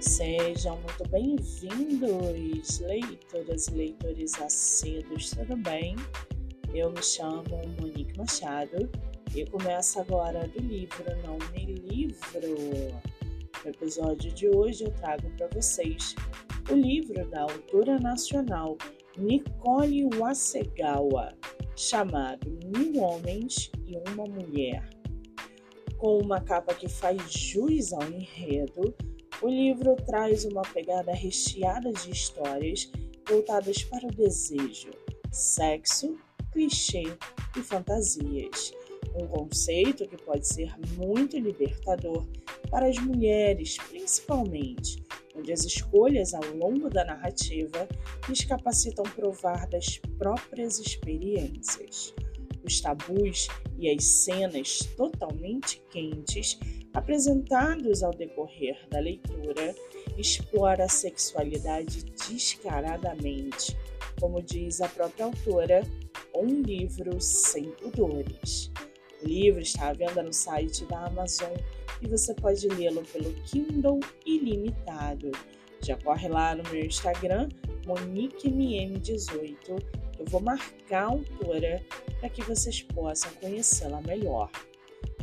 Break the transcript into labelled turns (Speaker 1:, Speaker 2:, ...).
Speaker 1: Sejam muito bem-vindos, leitoras e leitores acedos, tudo bem? Eu me chamo Monique Machado e começo agora do livro Não Me Livro. No episódio de hoje eu trago para vocês o livro da autora nacional Nicole Wasegawa, chamado Mil Homens e Uma Mulher. Com uma capa que faz jus ao enredo, o livro traz uma pegada recheada de histórias voltadas para o desejo, sexo, clichê e fantasias. Um conceito que pode ser muito libertador para as mulheres, principalmente, onde as escolhas ao longo da narrativa lhes capacitam provar das próprias experiências. Os tabus e as cenas totalmente quentes apresentados ao decorrer da leitura explora a sexualidade descaradamente, como diz a própria autora, um livro sem pudores. O livro está à venda no site da Amazon e você pode lê-lo pelo Kindle ilimitado. Já corre lá no meu Instagram, MoniqueMM18. Eu vou marcar a autora para que vocês possam conhecê-la melhor.